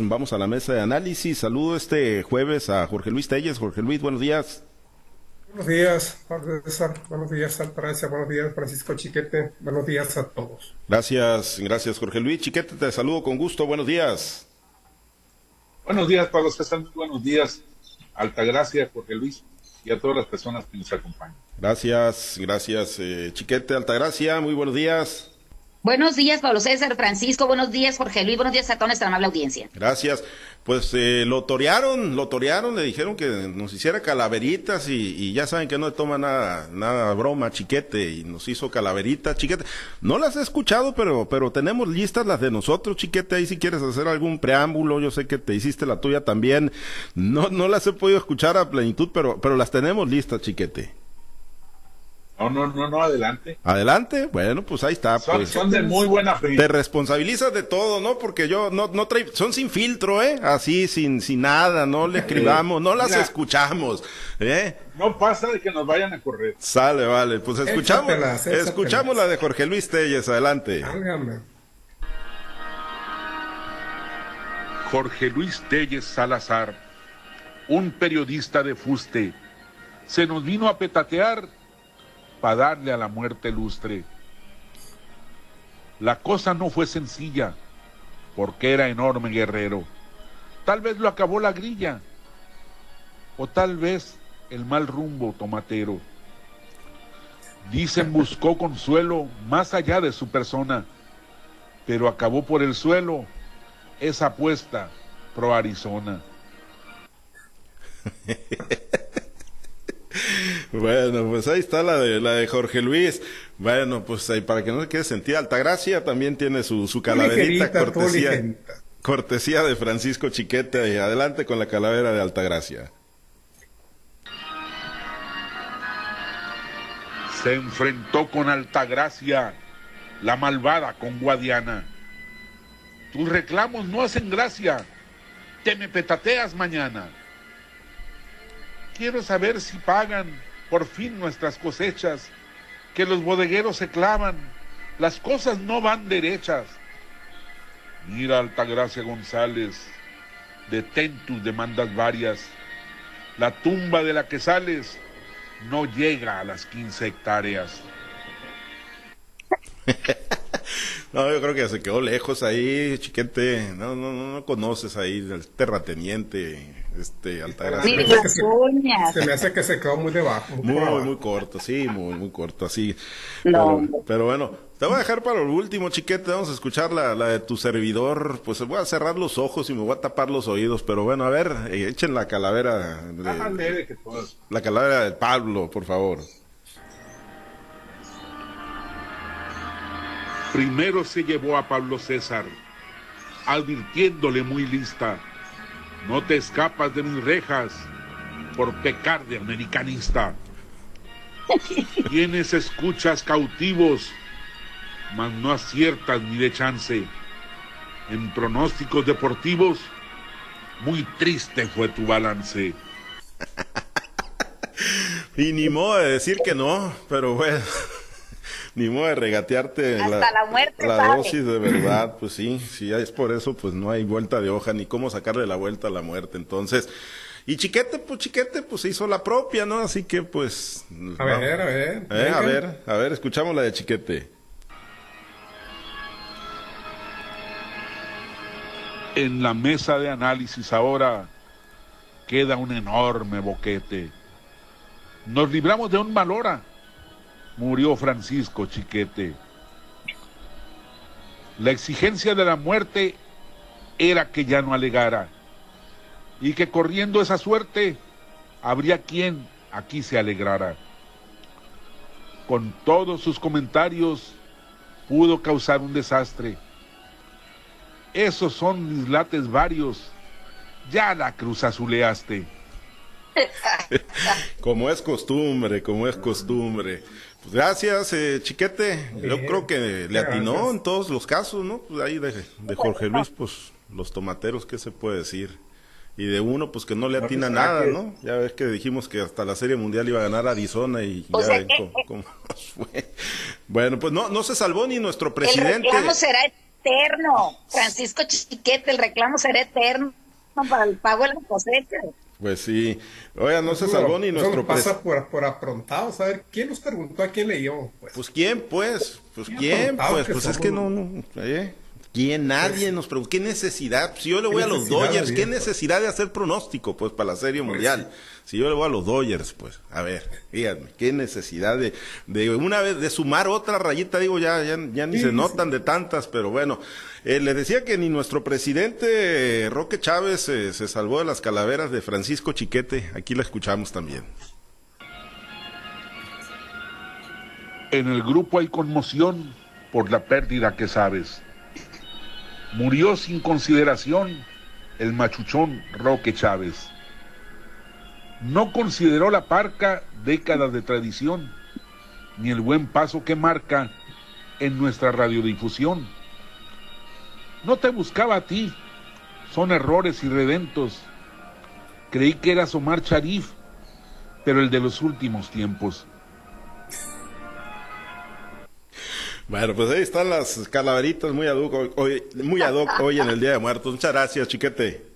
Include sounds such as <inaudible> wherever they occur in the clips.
Vamos a la mesa de análisis. Saludo este jueves a Jorge Luis Telles. Jorge Luis, buenos días. Buenos días, César. Buenos días, Altagracia. Buenos días, Francisco Chiquete. Buenos días a todos. Gracias, gracias, Jorge Luis. Chiquete, te saludo con gusto. Buenos días. Buenos días, Pablo César. Buenos días, Altagracia, Jorge Luis y a todas las personas que nos acompañan. Gracias, gracias, eh, Chiquete, Altagracia. Muy buenos días. Buenos días, Pablo César, Francisco, buenos días, Jorge Luis, buenos días a toda nuestra amable audiencia. Gracias. Pues eh, lo torearon, lo torearon, le dijeron que nos hiciera calaveritas y, ya saben que no le toma nada, nada broma, chiquete, y nos hizo calaveritas, chiquete. No las he escuchado, pero, pero tenemos listas las de nosotros, chiquete, ahí si quieres hacer algún preámbulo, yo sé que te hiciste la tuya también. No, no las he podido escuchar a plenitud, pero, pero las tenemos listas, chiquete. No, no, no, no, adelante. Adelante, bueno, pues ahí está. Son, pues. son de muy buena fe. Te responsabilizas de todo, ¿no? Porque yo no, no trae, son sin filtro, ¿eh? Así, sin, sin nada, no le <laughs> escribamos, no las escuchamos, ¿eh? No pasa de que nos vayan a correr. Sale, vale, pues escuchamos, escuchamos la de Jorge Luis Telles, adelante. Jorge Luis Telles Salazar, un periodista de fuste, se nos vino a petatear para darle a la muerte lustre. La cosa no fue sencilla, porque era enorme guerrero. Tal vez lo acabó la grilla, o tal vez el mal rumbo tomatero. Dicen buscó consuelo más allá de su persona, pero acabó por el suelo esa apuesta pro Arizona. <laughs> Bueno, pues ahí está la de la de Jorge Luis. Bueno, pues ahí para que no se quede sentida Altagracia también tiene su, su calaverita cortesía, cortesía de Francisco Chiquete. Y adelante con la calavera de Altagracia. Se enfrentó con Altagracia, la malvada con Guadiana. Tus reclamos no hacen gracia. Te me petateas mañana. Quiero saber si pagan por fin nuestras cosechas, que los bodegueros se clavan, las cosas no van derechas. Mira, Altagracia González, detén tus demandas varias. La tumba de la que sales no llega a las 15 hectáreas. <laughs> No, yo creo que se quedó lejos ahí, chiquete. No, no, no, no conoces ahí el terrateniente, este, Altagracia. Se, me hace que se quedó muy debajo. Muy, muy, corto, sí, muy, muy corto, así. Pero, pero, bueno, te voy a dejar para el último, chiquete. Vamos a escuchar la, la de tu servidor. Pues voy a cerrar los ojos y me voy a tapar los oídos. Pero bueno, a ver, eh, echen la calavera. De, la calavera del Pablo, por favor. Primero se llevó a Pablo César, advirtiéndole muy lista, no te escapas de mis rejas por pecar de americanista. <laughs> Tienes escuchas cautivos, mas no aciertas ni de chance. En pronósticos deportivos, muy triste fue tu balance. <laughs> y ni modo de decir que no, pero bueno <laughs> ni modo de regatearte la, dosis de verdad, pues sí, si es por eso, pues no hay vuelta de hoja, ni cómo sacarle la vuelta a la muerte. Entonces, y Chiquete, pues Chiquete, pues hizo la propia, ¿no? Así que, pues... A ver, a ver. Eh, a ver, a ver, escuchamos la de Chiquete. En la mesa de análisis ahora queda un enorme boquete. Nos libramos de un mal hora murió Francisco Chiquete. La exigencia de la muerte era que ya no alegara y que corriendo esa suerte habría quien aquí se alegrara. Con todos sus comentarios pudo causar un desastre. Esos son dislates varios. Ya la cruz azuleaste. <laughs> como es costumbre, como es costumbre. Pues gracias, eh, Chiquete. Yo creo que le atinó en todos los casos, ¿no? Pues ahí de, Jorge Luis, pues los tomateros, ¿qué se puede decir? Y de uno, pues que no le atina pues, nada, ¿no? Ya ves que dijimos que hasta la Serie Mundial iba a ganar Arizona y ya ven cómo, <laughs> fue. Bueno, pues no, no se salvó ni nuestro presidente. El será eterno. Francisco Chiquete, el reclamo será eterno para el pago de la cosecha. Pues sí. Oiga, no se salvó ni nuestro pasa por, por aprontados. A ver, ¿quién nos preguntó a quién leyó? Pues, pues quién, pues. Pues quién, pues. Pues es que no, no. ¿eh? ¿Quién? Nadie nos preguntó. ¿Qué necesidad? Si yo le voy a los Dodgers, ¿qué necesidad de hacer pronóstico, pues, para la Serie pues Mundial? Si yo le voy a los Dodgers, pues, a ver, díganme, ¿qué necesidad de, de una vez, de sumar otra rayita? Digo, ya, ya, ya ni se notan de tantas, pero bueno. Eh, le decía que ni nuestro presidente Roque Chávez eh, se salvó de las calaveras de Francisco Chiquete. Aquí la escuchamos también. En el grupo hay conmoción por la pérdida que sabes Murió sin consideración el machuchón Roque Chávez. No consideró la parca décadas de tradición, ni el buen paso que marca en nuestra radiodifusión. No te buscaba a ti, son errores irredentos. Creí que eras Omar Sharif, pero el de los últimos tiempos. Bueno, pues ahí están las calaveritas muy ad hoc hoy, muy ad hoy en el Día de Muertos. Muchas gracias, chiquete.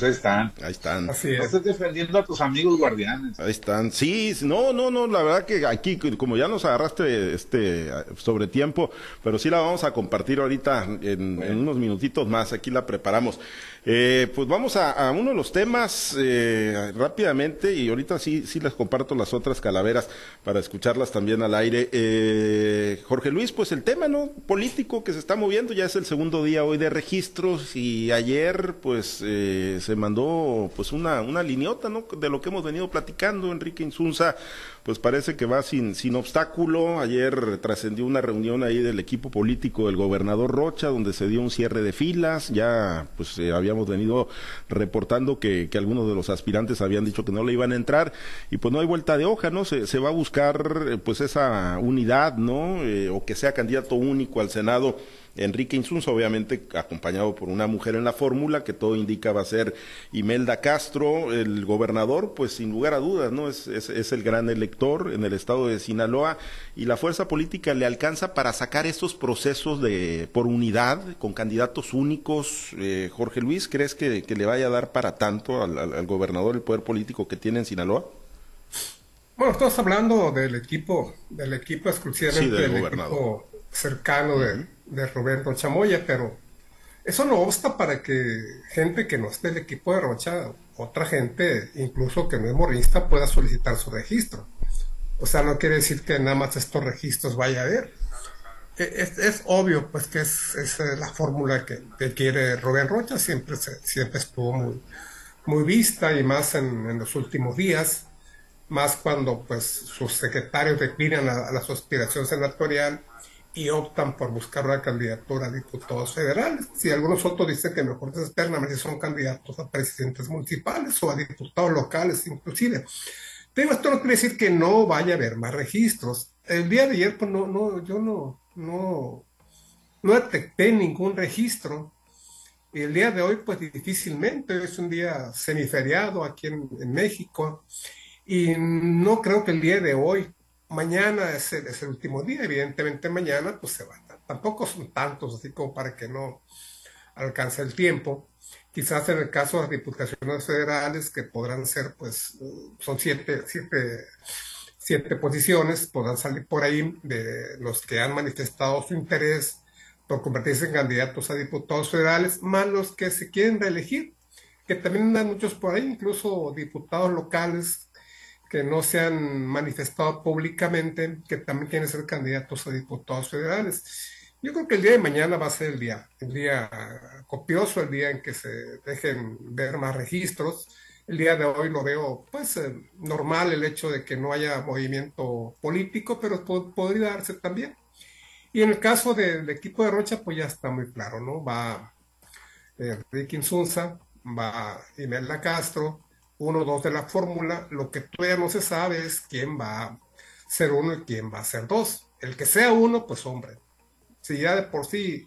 Pues ahí están. Ahí están. Así es. estás defendiendo a tus amigos guardianes. Ahí están. Sí, no, no, no, la verdad que aquí, como ya nos agarraste este sobre tiempo, pero sí la vamos a compartir ahorita en, en unos minutitos más. Aquí la preparamos. Eh, pues vamos a, uno de los temas eh, rápidamente y ahorita sí, sí les comparto las otras calaveras para escucharlas también al aire. Eh, Jorge Luis, pues el tema no político que se está moviendo ya es el segundo día hoy de registros y ayer pues eh, se mandó pues una, una liniota ¿no? de lo que hemos venido platicando. Enrique Insunza pues parece que va sin, sin obstáculo. Ayer trascendió una reunión ahí del equipo político del gobernador Rocha, donde se dio un cierre de filas. Ya, pues eh, habíamos venido reportando que, que, algunos de los aspirantes habían dicho que no le iban a entrar. Y pues no hay vuelta de hoja, ¿no? Se, se va a buscar, eh, pues, esa unidad, ¿no? Eh, o que sea candidato único al Senado Enrique Insunza, obviamente acompañado por una mujer en la fórmula, que todo indica va a ser Imelda Castro, el gobernador, pues sin lugar a dudas, ¿no? Es, es, el gran elector en el estado de Sinaloa y la fuerza política le alcanza para sacar estos procesos de por unidad, con candidatos únicos. Eh, Jorge Luis, ¿crees que, le vaya a dar para tanto al, gobernador el poder político que tiene en Sinaloa? Bueno, estamos hablando del equipo, del equipo exclusivamente del, equipo cercano de, de Roberto Chamoya, pero eso no obsta para que gente que no esté en el equipo de Rocha, otra gente, incluso que no es morista, pueda solicitar su registro. O sea, no quiere decir que nada más estos registros vaya a haber. E, es, obvio, pues, que es, es la fórmula que, quiere Rubén Rocha, siempre, siempre estuvo muy, muy vista y más en, los últimos días, más cuando, pues, sus secretarios declinan a, a la senatorial y optan por buscar una candidatura a diputados federales. Si algunos otros dicen que mejor externamente son candidatos a presidentes municipales o a diputados locales inclusive. Pero esto no quiere decir que no vaya a haber más registros. El día de ayer, pues no, no, yo no, no, no detecté ningún registro. Y el día de hoy, pues difícilmente, es un día semiferiado aquí en, México. Y no creo que el día de hoy mañana es el, es el, último día, evidentemente mañana pues se va. Tampoco son tantos, así como para que no alcance el tiempo. Quizás en el caso de las diputaciones federales, que podrán ser, pues, son siete, siete, siete posiciones, podrán salir por ahí de los que han manifestado su interés por convertirse en candidatos a diputados federales, más los que se quieren reelegir, que también andan muchos por ahí, incluso diputados locales que no se han manifestado públicamente, que también quieren ser candidatos a diputados federales. Yo creo que el día de mañana va a ser el día, el día copioso, el día en que se dejen ver más registros. El día de hoy lo veo, pues, eh, normal el hecho de que no haya movimiento político, pero podría darse también. Y en el caso del equipo de Rocha, pues ya está muy claro, ¿no? Va eh, Ricky Insunza, va Imelda Castro, uno dos de la fórmula, lo que todavía no se sabe es quién va a ser uno y quién va a ser dos. El que sea uno, pues hombre. Si ya de por sí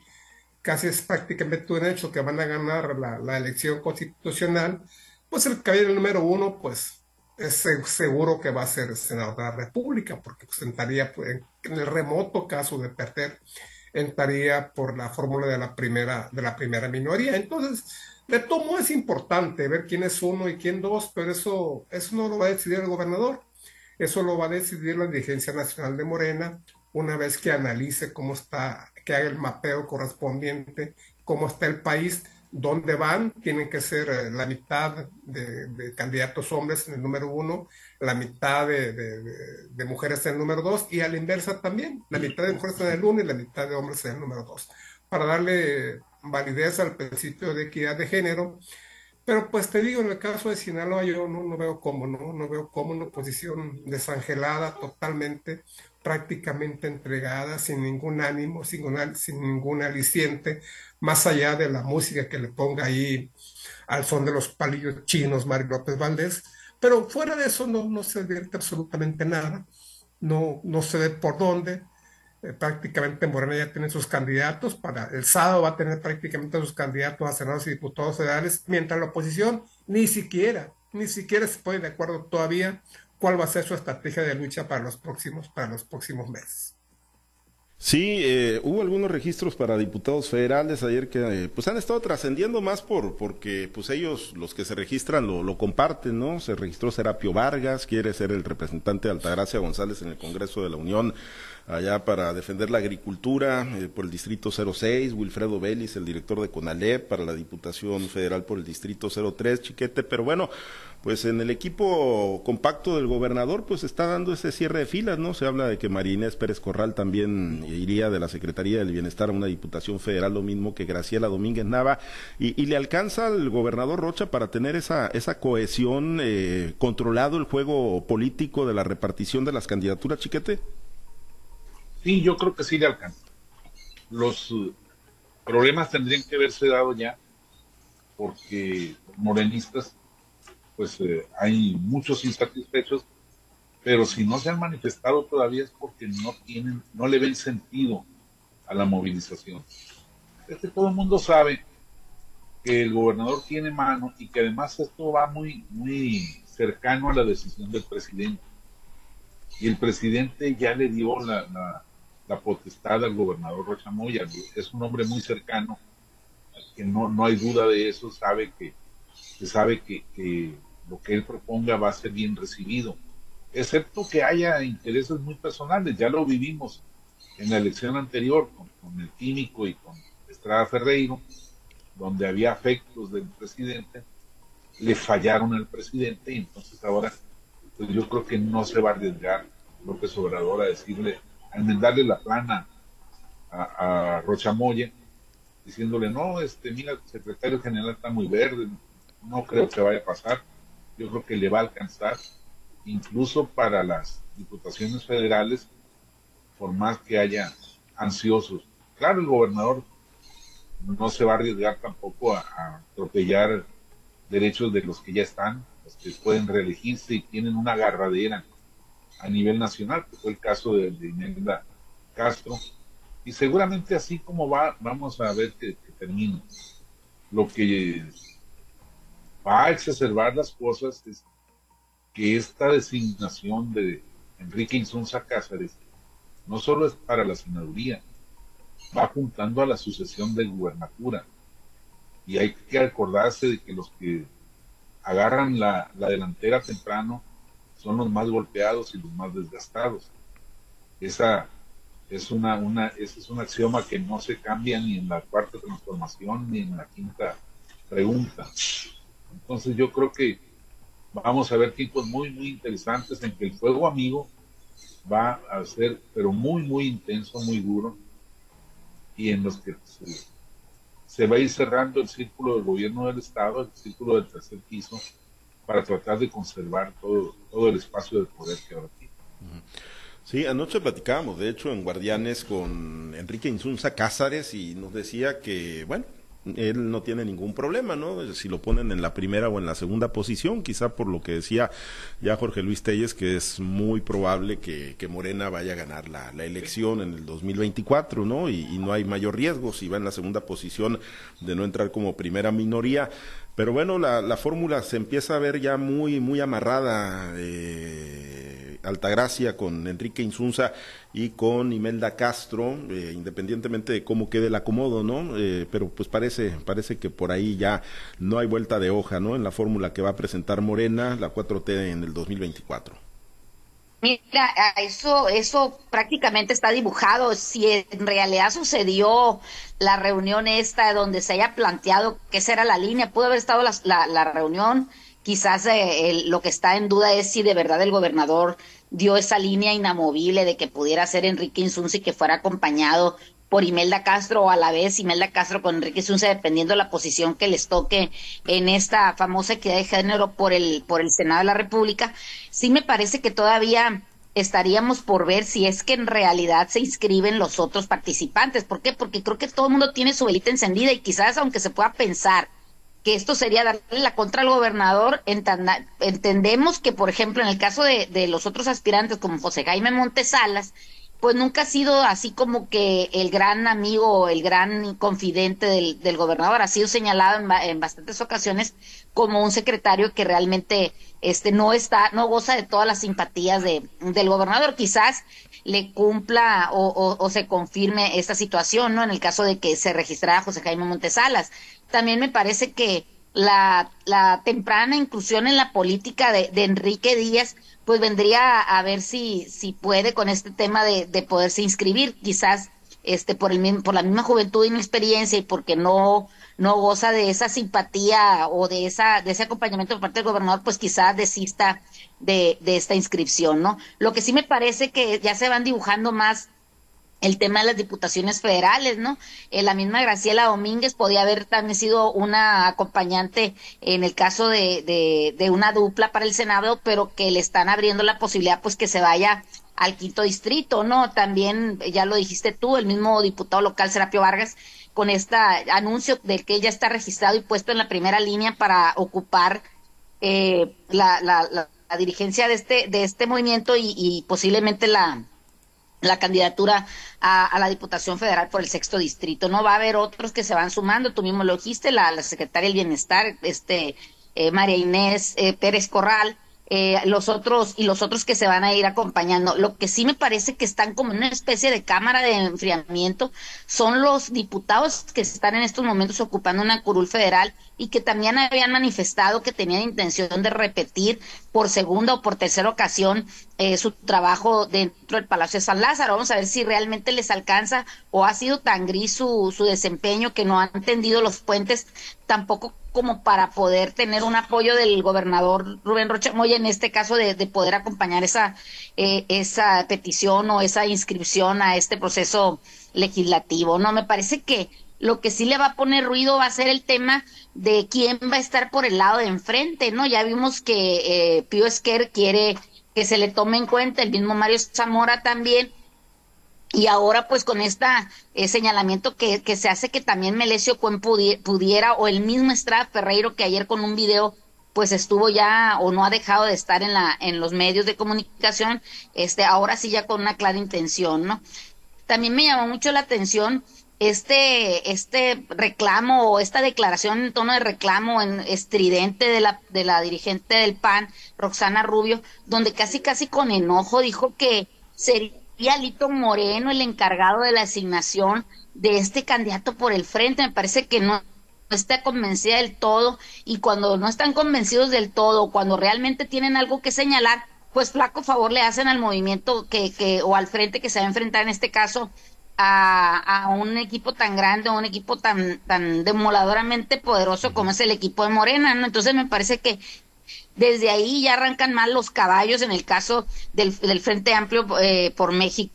casi es prácticamente un hecho que van a ganar la, elección constitucional, pues el caballero número uno, pues es seguro que va a ser el senador de la República, porque presentaría pues, en el remoto caso de perder entraría por la fórmula de la primera, de la primera minoría. Entonces, de todo es importante ver quién es uno y quién dos, pero eso, eso no lo va a decidir el gobernador. Eso lo va a decidir la dirigencia nacional de Morena una vez que analice cómo está, que haga el mapeo correspondiente, cómo está el país, dónde van. Tienen que ser eh, la mitad de, candidatos hombres en el número uno, la mitad de, mujeres en el número dos y a la inversa también, la mitad de mujeres en el uno y la mitad de hombres en el número dos, para darle validez al principio de equidad de género pero pues te digo, en el caso de Sinaloa yo no, veo cómo, ¿no? No veo cómo una oposición desangelada totalmente, prácticamente entregada, sin ningún ánimo, sin, sin ningún aliciente, más allá de la música que le ponga ahí al son de los palillos chinos Mario López Valdés. Pero fuera de eso no, no se advierte absolutamente nada, no, no se ve por dónde. Eh, prácticamente Morena ya tiene sus candidatos, para el sábado va a tener prácticamente sus candidatos a senadores y diputados federales, mientras la oposición ni siquiera, ni siquiera se pone de acuerdo todavía cuál va a ser su estrategia de lucha para los próximos, para los próximos meses. Sí, eh, hubo algunos registros para diputados federales ayer que eh, pues han estado trascendiendo más por porque pues ellos los que se registran lo, lo, comparten, ¿no? Se registró Serapio Vargas, quiere ser el representante de Altagracia González en el Congreso de la Unión allá para defender la agricultura eh, por el Distrito 06, Wilfredo Vélez, el director de CONALEP, para la Diputación Federal por el Distrito 03, Chiquete, pero bueno, pues en el equipo compacto del gobernador, pues está dando ese cierre de filas, ¿no? Se habla de que María Pérez Corral también iría de la Secretaría del Bienestar a una Diputación Federal, lo mismo que Graciela Domínguez Nava, y, le alcanza al gobernador Rocha para tener esa, esa cohesión, eh, controlado el juego político de la repartición de las candidaturas, Chiquete. Sí, yo creo que sí le alcanza. Los uh, problemas tendrían que haberse dado ya porque morenistas, pues eh, hay muchos insatisfechos, pero si no se han manifestado todavía es porque no tienen, no le ven sentido a la movilización. Es que todo el mundo sabe que el gobernador tiene mano y que además esto va muy, muy cercano a la decisión del presidente. Y el presidente ya le dio la, la potestad al gobernador Rocha Moya. Es un hombre muy cercano, que no, no hay duda de eso, sabe que, sabe que, lo que él proponga va a ser bien recibido, excepto que haya intereses muy personales, ya lo vivimos en la elección anterior con, el químico y con Estrada Ferreiro, donde había afectos del presidente, le fallaron al presidente y entonces ahora pues yo creo que no se va a arriesgar López Obrador a decirle enmendarle la plana a, a diciéndole, no, este, mira, el secretario general está muy verde, no creo que vaya a pasar, yo creo que le va a alcanzar, incluso para las diputaciones federales, por más que haya ansiosos. Claro, el gobernador no se va a arriesgar tampoco a, atropellar derechos de los que ya están, los que pueden reelegirse y tienen una agarradera a nivel nacional, que fue el caso de, de Castro, y seguramente así como va, vamos a ver que, termina. Lo que va a exacerbar las cosas es que esta designación de Enrique Insunza Cáceres no solo es para la senaduría, va apuntando a la sucesión de gubernatura. Y hay que acordarse de que los que agarran la delantera temprano son los más golpeados y los más desgastados. Esa es una, una, ese es un axioma que no se cambia ni en la cuarta transformación ni en la quinta pregunta. Entonces yo creo que vamos a ver tipos muy, muy interesantes en que el fuego amigo va a ser, pero muy, muy intenso, muy duro, y en los que se, se va a ir cerrando el círculo del gobierno del Estado, el círculo del tercer piso, para tratar de conservar todo, todo el espacio de poder que ahora tiene. Sí, anoche platicábamos, de hecho, en Guardianes con Enrique Insunza Cázares y nos decía que, bueno, él no tiene ningún problema, ¿no? Si lo ponen en la primera o en la segunda posición, quizá por lo que decía ya Jorge Luis Telles, que es muy probable que, Morena vaya a ganar la, elección en el 2024, ¿no? Y, y, no hay mayor riesgo si va en la segunda posición de no entrar como primera minoría. Pero bueno, la, la fórmula se empieza a ver ya muy, muy amarrada. Eh, Altagracia, con Enrique Insunza y con Imelda Castro, eh, independientemente de cómo quede el acomodo, ¿no? Eh, pero pues parece, parece que por ahí ya no hay vuelta de hoja, ¿no? En la fórmula que va a presentar Morena, la 4T en el 2024. Mira, eso, eso prácticamente está dibujado. Si en realidad sucedió la reunión esta donde se haya planteado que esa era la línea, pudo haber estado la, la, reunión. Quizás eh, lo que está en duda es si de verdad el gobernador dio esa línea inamovible de que pudiera ser Enrique Insunzi que fuera acompañado por Imelda Castro o a la vez Imelda Castro con Enrique Insunzi dependiendo de la posición que les toque en esta famosa equidad de género por el por el Senado de la República sí me parece que todavía estaríamos por ver si es que en realidad se inscriben los otros participantes. ¿Por qué? Porque creo que todo el mundo tiene su velita encendida y quizás aunque se pueda pensar que esto sería darle la contra al gobernador, entendemos que, por ejemplo, en el caso de, los otros aspirantes como José Jaime Montesalas, pues nunca ha sido así como que el gran amigo o el gran confidente del, del gobernador. Ha sido señalado en, en, bastantes ocasiones como un secretario que realmente este no está, no goza de todas las simpatías de, del gobernador. Quizás le cumpla o, o, se confirme esta situación, ¿no? En el caso de que se registrara José Jaime Montesalas. También me parece que la, la temprana inclusión en la política de, de Enrique Díaz pues vendría a ver si, si puede con este tema de, de poderse inscribir, quizás este por el por la misma juventud y experiencia y porque no no goza de esa simpatía o de esa de ese acompañamiento por parte del gobernador pues quizás desista de, de esta inscripción no lo que sí me parece que ya se van dibujando más el tema de las diputaciones federales, ¿no? Eh, la misma Graciela Domínguez podía haber también sido una acompañante en el caso de, de, de, una dupla para el Senado, pero que le están abriendo la posibilidad pues que se vaya al quinto distrito, ¿no? También, ya lo dijiste tú, el mismo diputado local Serapio Vargas, con este anuncio del que ella está registrado y puesto en la primera línea para ocupar eh, la, la, la, dirigencia de este, de este movimiento y, posiblemente la la candidatura a, la Diputación Federal por el sexto distrito. No va a haber otros que se van sumando. Tú mismo lo dijiste, la, la secretaria del Bienestar, este eh, María Inés eh, Pérez Corral, eh, los otros y los otros que se van a ir acompañando. Lo que sí me parece que están como en una especie de cámara de enfriamiento son los diputados que están en estos momentos ocupando una curul federal y que también habían manifestado que tenían intención de repetir por segunda o por tercera ocasión eh, su trabajo dentro del Palacio de San Lázaro. Vamos a ver si realmente les alcanza o ha sido tan gris su, su desempeño que no han tendido los puentes tampoco como para poder tener un apoyo del gobernador Rubén Rocha Moya en este caso de, poder acompañar esa eh, esa petición o esa inscripción a este proceso legislativo no me parece que lo que sí le va a poner ruido va a ser el tema de quién va a estar por el lado de enfrente no ya vimos que eh, Pío Esquer quiere que se le tome en cuenta el mismo Mario Zamora también y ahora pues con este señalamiento que, que, se hace que también Melesio Cuen pudiera, o el mismo Estrada Ferreiro que ayer con un video pues estuvo ya o no ha dejado de estar en la en los medios de comunicación, este ahora sí ya con una clara intención, ¿no? También me llamó mucho la atención este este reclamo o esta declaración en tono de reclamo en estridente de la de la dirigente del PAN, Roxana Rubio, donde casi casi con enojo dijo que sería y Alito Moreno el encargado de la asignación de este candidato por el frente. Me parece que no está convencida del todo y cuando no están convencidos del todo, cuando realmente tienen algo que señalar, pues flaco favor le hacen al movimiento que, que o al frente que se va a enfrentar en este caso a, a un equipo tan grande, a un equipo tan, tan demoladoramente poderoso como es el equipo de Morena, ¿no? Entonces me parece que desde ahí ya arrancan mal los caballos en el caso del, del Frente Amplio eh, por México.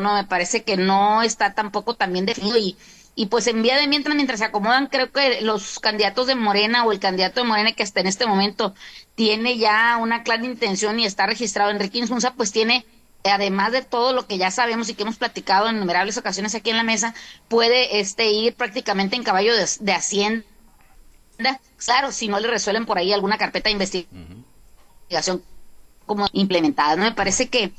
No, me parece que no está tampoco también definido y, y pues en vía de mientras, mientras se acomodan, creo que los candidatos de Morena o el candidato de Morena que hasta en este momento tiene ya una clara intención y está registrado Enrique Insunza, pues tiene, además de todo lo que ya sabemos y que hemos platicado en innumerables ocasiones aquí en la mesa, puede este ir prácticamente en caballo de, de hacienda. Claro, si no le resuelven por ahí alguna carpeta de investigación como implementada. No me parece que,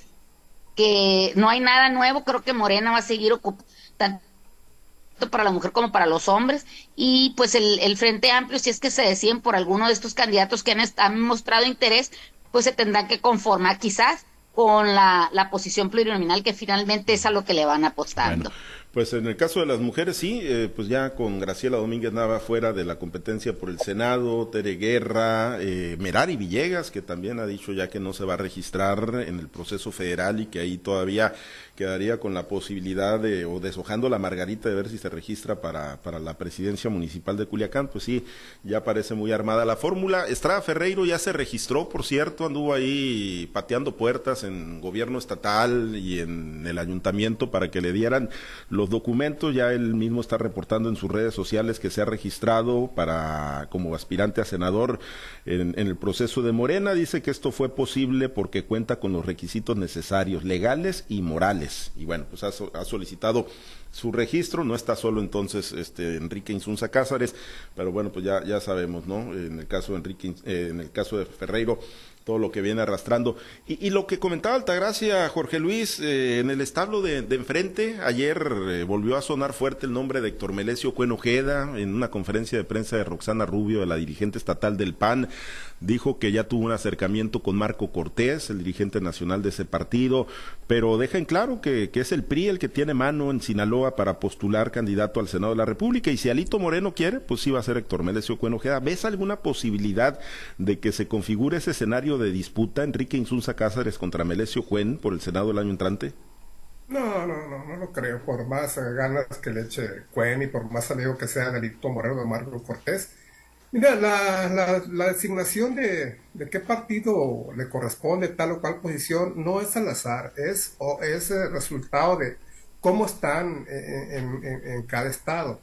que no hay nada nuevo, creo que Morena va a seguir ocupando tanto para la mujer como para los hombres. Y pues el, el Frente Amplio, si es que se deciden por alguno de estos candidatos que han, han mostrado interés, pues se tendrán que conformar quizás con la, la posición plurinominal que finalmente es a lo que le van apostando. Pues en el caso de las mujeres sí, eh, pues ya con Graciela Domínguez Nava fuera de la competencia por el Senado, Tere Guerra, eh, Merari Villegas, que también ha dicho ya que no se va a registrar en el proceso federal y que ahí todavía quedaría con la posibilidad de, o deshojando la margarita de ver si se registra para, para la presidencia municipal de Culiacán, pues sí, ya parece muy armada la fórmula. Estrada Ferreiro ya se registró, por cierto, anduvo ahí pateando puertas en gobierno estatal y en el ayuntamiento para que le dieran los documentos, ya él mismo está reportando en sus redes sociales que se ha registrado para como aspirante a senador en, el proceso de Morena. Dice que esto fue posible porque cuenta con los requisitos necesarios, legales y morales. Y bueno, pues ha, solicitado su registro, no está solo entonces este Enrique Insunza Cázares, pero bueno, pues ya, ya sabemos, ¿no? En el caso de Enrique, eh, en el caso de Ferreiro, todo lo que viene arrastrando. Y, lo que comentaba Altagracia, Jorge Luis, eh, en el establo de, enfrente, ayer eh, volvió a sonar fuerte el nombre de Héctor Melesio Cuenojeda en una conferencia de prensa de Roxana Rubio, de la dirigente estatal del PAN. Dijo que ya tuvo un acercamiento con Marco Cortés, el dirigente nacional de ese partido, pero deja en claro que, que es el PRI el que tiene mano en Sinaloa para postular candidato al Senado de la República. Y si Alito Moreno quiere, pues sí va a ser Héctor Melesio Cuenojeda. ¿Ves alguna posibilidad de que se configure ese escenario de disputa Enrique Insunza Cázares contra Melesio Cuen por el Senado del año entrante? No, no, no, no lo creo. Por más ganas que le eche Cuen y por más amigo que sea Delito Moreno de Marco Cortés. Mira, la, la, designación de, qué partido le corresponde tal o cual posición no es al azar, es, o es el resultado de cómo están en, en, cada estado.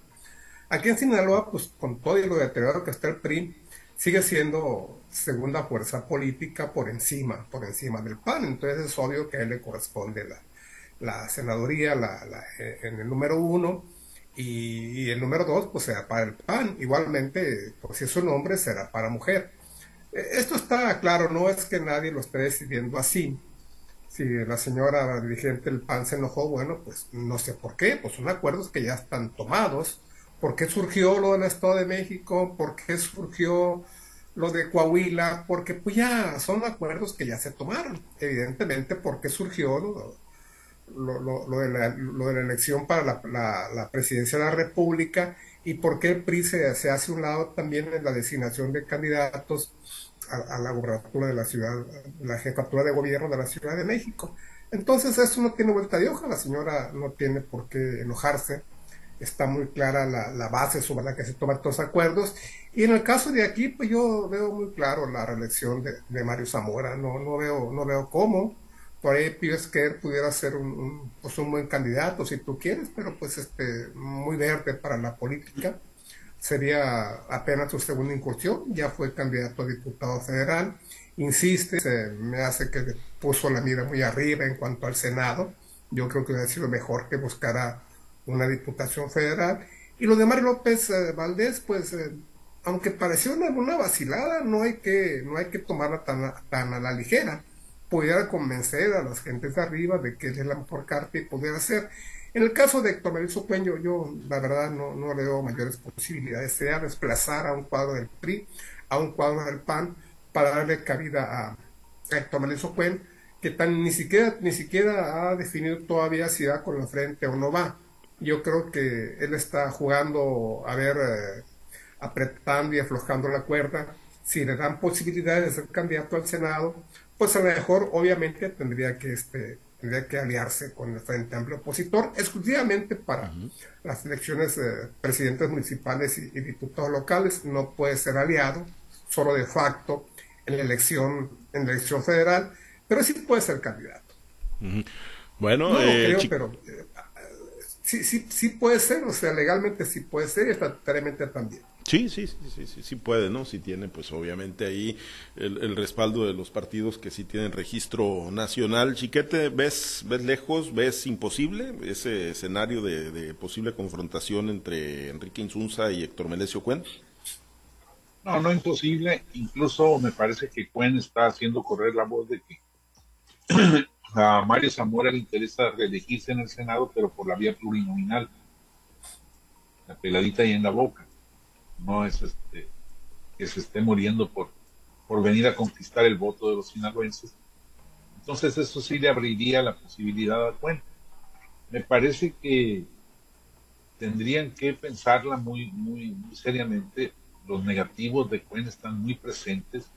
Aquí en Sinaloa, pues con todo y lo deteriorado que está el PRI, sigue siendo segunda fuerza política por encima, por encima del PAN. Entonces es obvio que a él le corresponde la, la senaduría la, eh, en el número uno y, el número dos pues será para el PAN. Igualmente, pues si es un hombre será para mujer. Eh, esto está claro, no es que nadie lo esté decidiendo así. Si la señora dirigente del PAN se enojó, bueno, pues no sé por qué, pues son acuerdos que ya están tomados. ¿Por qué surgió lo del Estado de México? ¿Por qué surgió lo de Coahuila, porque pues ya son acuerdos que ya se tomaron, evidentemente porque surgió lo, lo, de, la, la, elección para la, la, presidencia de la República y porque el PRI se, hace un lado también en la designación de candidatos a, la gobernatura de la ciudad, la jefatura de gobierno de la Ciudad de México. Entonces eso no tiene vuelta de hoja, la señora no tiene por qué enojarse está muy clara la, base sobre la que se toman estos acuerdos. Y en el caso de aquí, pues yo veo muy claro la reelección de, Mario Zamora. No, veo, no veo cómo. Por ahí que pudiera ser un, pues un buen candidato, si tú quieres, pero pues este, muy verde para la política. Sería apenas su segunda incursión. Ya fue candidato a diputado federal. Insiste, me hace que puso la mira muy arriba en cuanto al Senado. Yo creo que hubiera sido mejor que buscara una diputación federal. Y lo de Mario López eh, Valdés, pues, eh, aunque pareció una, una, vacilada, no hay que, no hay que tomarla tan, tan a la ligera. Pudiera convencer a las gentes de arriba de que es la mejor carta y pudiera ser. En el caso de Héctor Melissa Cuello, yo la verdad no, no le veo mayores posibilidades, sea desplazar a un cuadro del PRI, a un cuadro del PAN, para darle cabida a Héctor Melissa Cuen, que tan, ni, siquiera, ni siquiera ha definido todavía si va con la frente o no va yo creo que él está jugando, a ver, eh, apretando y aflojando la cuerda. Si le dan posibilidades de ser candidato al Senado, pues a lo mejor obviamente tendría que, este, tendría que aliarse con el Frente Amplio Opositor exclusivamente para las elecciones de presidentes municipales y, diputados locales. No puede ser aliado, solo de facto, en la elección, en la elección federal, pero sí puede ser candidato. Bueno, eh, pero eh, sí, sí, sí puede ser, o sea, legalmente sí puede ser y estatutariamente también. Sí, sí, sí, sí, sí, puede, ¿no? Si tiene, pues obviamente ahí el, respaldo de los partidos que sí tienen registro nacional. Chiquete, ¿ves, ves lejos, ves imposible ese escenario de, posible confrontación entre Enrique Insunza y Héctor Melesio Cuen? No, no imposible. Incluso me parece que Cuen está haciendo correr la voz de que <clears throat> a Mario Zamora le interesa reelegirse en el Senado, pero por la vía plurinominal. La peladita ahí en la boca. No es este que se esté muriendo por, por venir a conquistar el voto de los sinaloenses. Entonces eso sí le abriría la posibilidad a cuenta. Me parece que tendrían que pensarla muy, muy, muy seriamente. Los negativos de Cuen están muy presentes.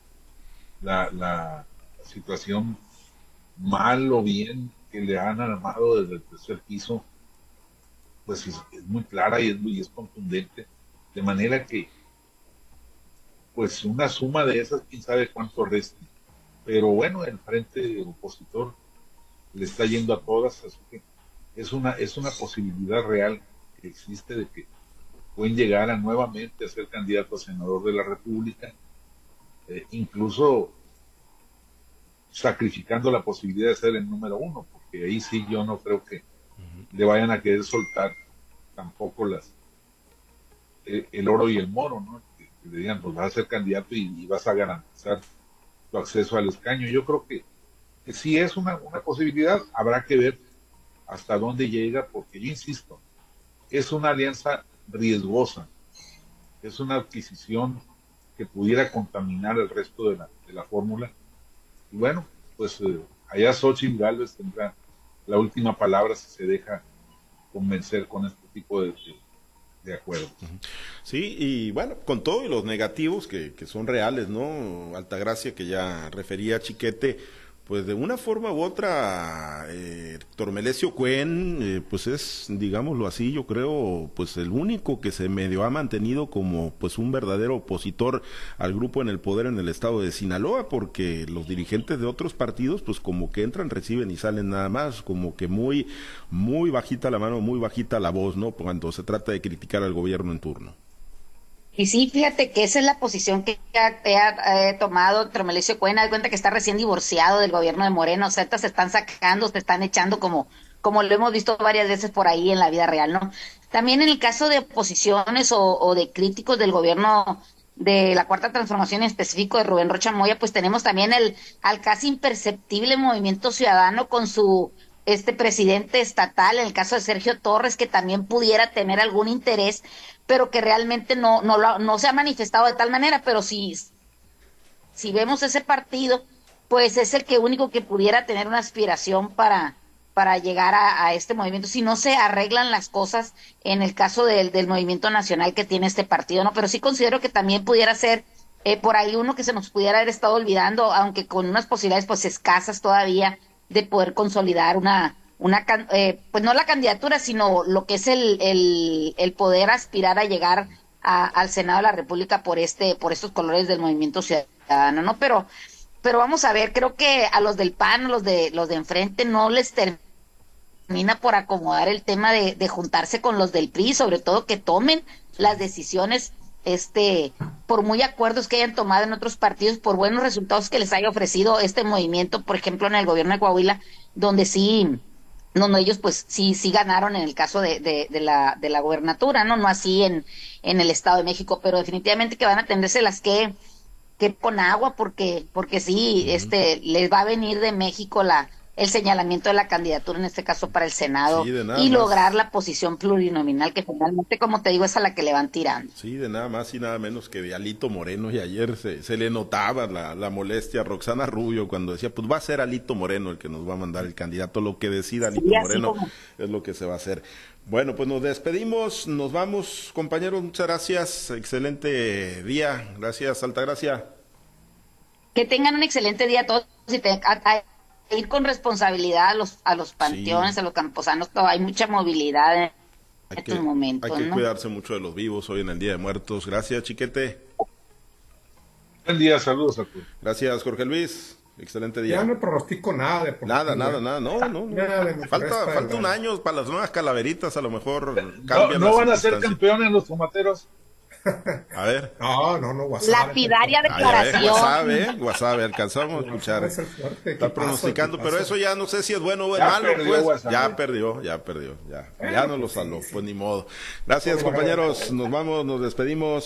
La, la, situación mal o bien que le han armado desde el tercer piso, pues es, muy clara y es, muy, es contundente. De manera que, pues una suma de esas, quién sabe cuánto resta. Pero bueno, el frente opositor le está yendo a todas, así que es una, es una posibilidad real que existe de que pueden llegar a nuevamente a ser candidato a senador de la República, eh, incluso sacrificando la posibilidad de ser el número uno, porque ahí sí yo no creo que le vayan a querer soltar tampoco las el, oro y el moro, ¿no? Que, le digan, pues vas a ser candidato y, vas a garantizar tu acceso al escaño. Yo creo que, que sí es una, una posibilidad, habrá que ver hasta dónde llega, porque yo insisto, es una alianza riesgosa, es una adquisición que pudiera contaminar el resto de la, de la fórmula. Y bueno, pues eh, allá Xochitl Galvez tendrá la última palabra si se deja convencer con este tipo de, de, acuerdos. Sí, y bueno, con todos los negativos que, que son reales, ¿no? Altagracia, que ya refería Chiquete, pues de una forma u otra, eh, Cuen, eh, pues es, digámoslo así, yo creo, pues el único que se medio ha mantenido como pues un verdadero opositor al grupo en el poder en el estado de Sinaloa, porque los dirigentes de otros partidos, pues como que entran, reciben y salen nada más, como que muy, muy bajita la mano, muy bajita la voz, ¿no? Cuando se trata de criticar al gobierno en turno. Y sí, fíjate que esa es la posición que ha, tomado Tromelicio Cuena, de cuenta que está recién divorciado del gobierno de Moreno, o sea, se están sacando, se están echando como, como lo hemos visto varias veces por ahí en la vida real, ¿no? También en el caso de oposiciones o, de críticos del gobierno de la cuarta transformación en específico de Rubén Rocha Moya, pues tenemos también el al casi imperceptible movimiento ciudadano con su este presidente estatal, en el caso de Sergio Torres, que también pudiera tener algún interés pero que realmente no, no, no se ha manifestado de tal manera, pero si, si vemos ese partido, pues es el que único que pudiera tener una aspiración para, para llegar a, este movimiento, si no se arreglan las cosas en el caso del, del movimiento nacional que tiene este partido, ¿no? Pero sí considero que también pudiera ser eh, por ahí uno que se nos pudiera haber estado olvidando, aunque con unas posibilidades pues escasas todavía de poder consolidar una, una eh, pues no la candidatura, sino lo que es el, el, poder aspirar a llegar al Senado de la República por este, por estos colores del movimiento ciudadano, ¿no? Pero, pero vamos a ver, creo que a los del PAN, los de, los de enfrente, no les termina por acomodar el tema de, de juntarse con los del PRI, sobre todo que tomen las decisiones este, por muy acuerdos que hayan tomado en otros partidos, por buenos resultados que les haya ofrecido este movimiento, por ejemplo, en el gobierno de Coahuila, donde sí, no, no, ellos pues sí, sí ganaron en el caso de, de, de, la, de la gobernatura, ¿no? No así en, en el Estado de México, pero definitivamente que van a tenerse las que, que con agua, porque, porque sí, este, les va a venir de México la, el señalamiento de la candidatura, en este caso para el Senado, y lograr la posición plurinominal, que finalmente, como te digo, es a la que le van tirando. Sí, de nada más y nada menos que de Alito Moreno, y ayer se, se le notaba la, la, molestia a Roxana Rubio cuando decía, pues va a ser Alito Moreno el que nos va a mandar el candidato, lo que decida Alito Moreno es lo que se va a hacer. Bueno, pues nos despedimos, nos vamos, compañeros, muchas gracias, excelente día, gracias, Altagracia. Que tengan un excelente día todos y te, ir con responsabilidad a los, a los panteones, a los camposanos, hay mucha movilidad en estos momentos. Hay que cuidarse mucho de los vivos hoy en el Día de Muertos. Gracias, Chiquete. Buen día, saludos a todos. Gracias, Jorge Luis. Excelente día. Ya no pronostico nada de Nada, nada, nada. No, no. falta falta un año para las nuevas calaveritas. A lo mejor cambian. ¿No, no van a ser campeones los tomateros? A ver. No, no, no, WhatsApp. Lapidaria declaración. WhatsApp, ¿eh? WhatsApp, alcanzamos a escuchar. Está pronosticando, pero eso ya no sé si es bueno o es malo, pues. Ya perdió, ya perdió, ya. Ya no lo saló, pues ni modo. Gracias, compañeros. Nos vamos, nos despedimos.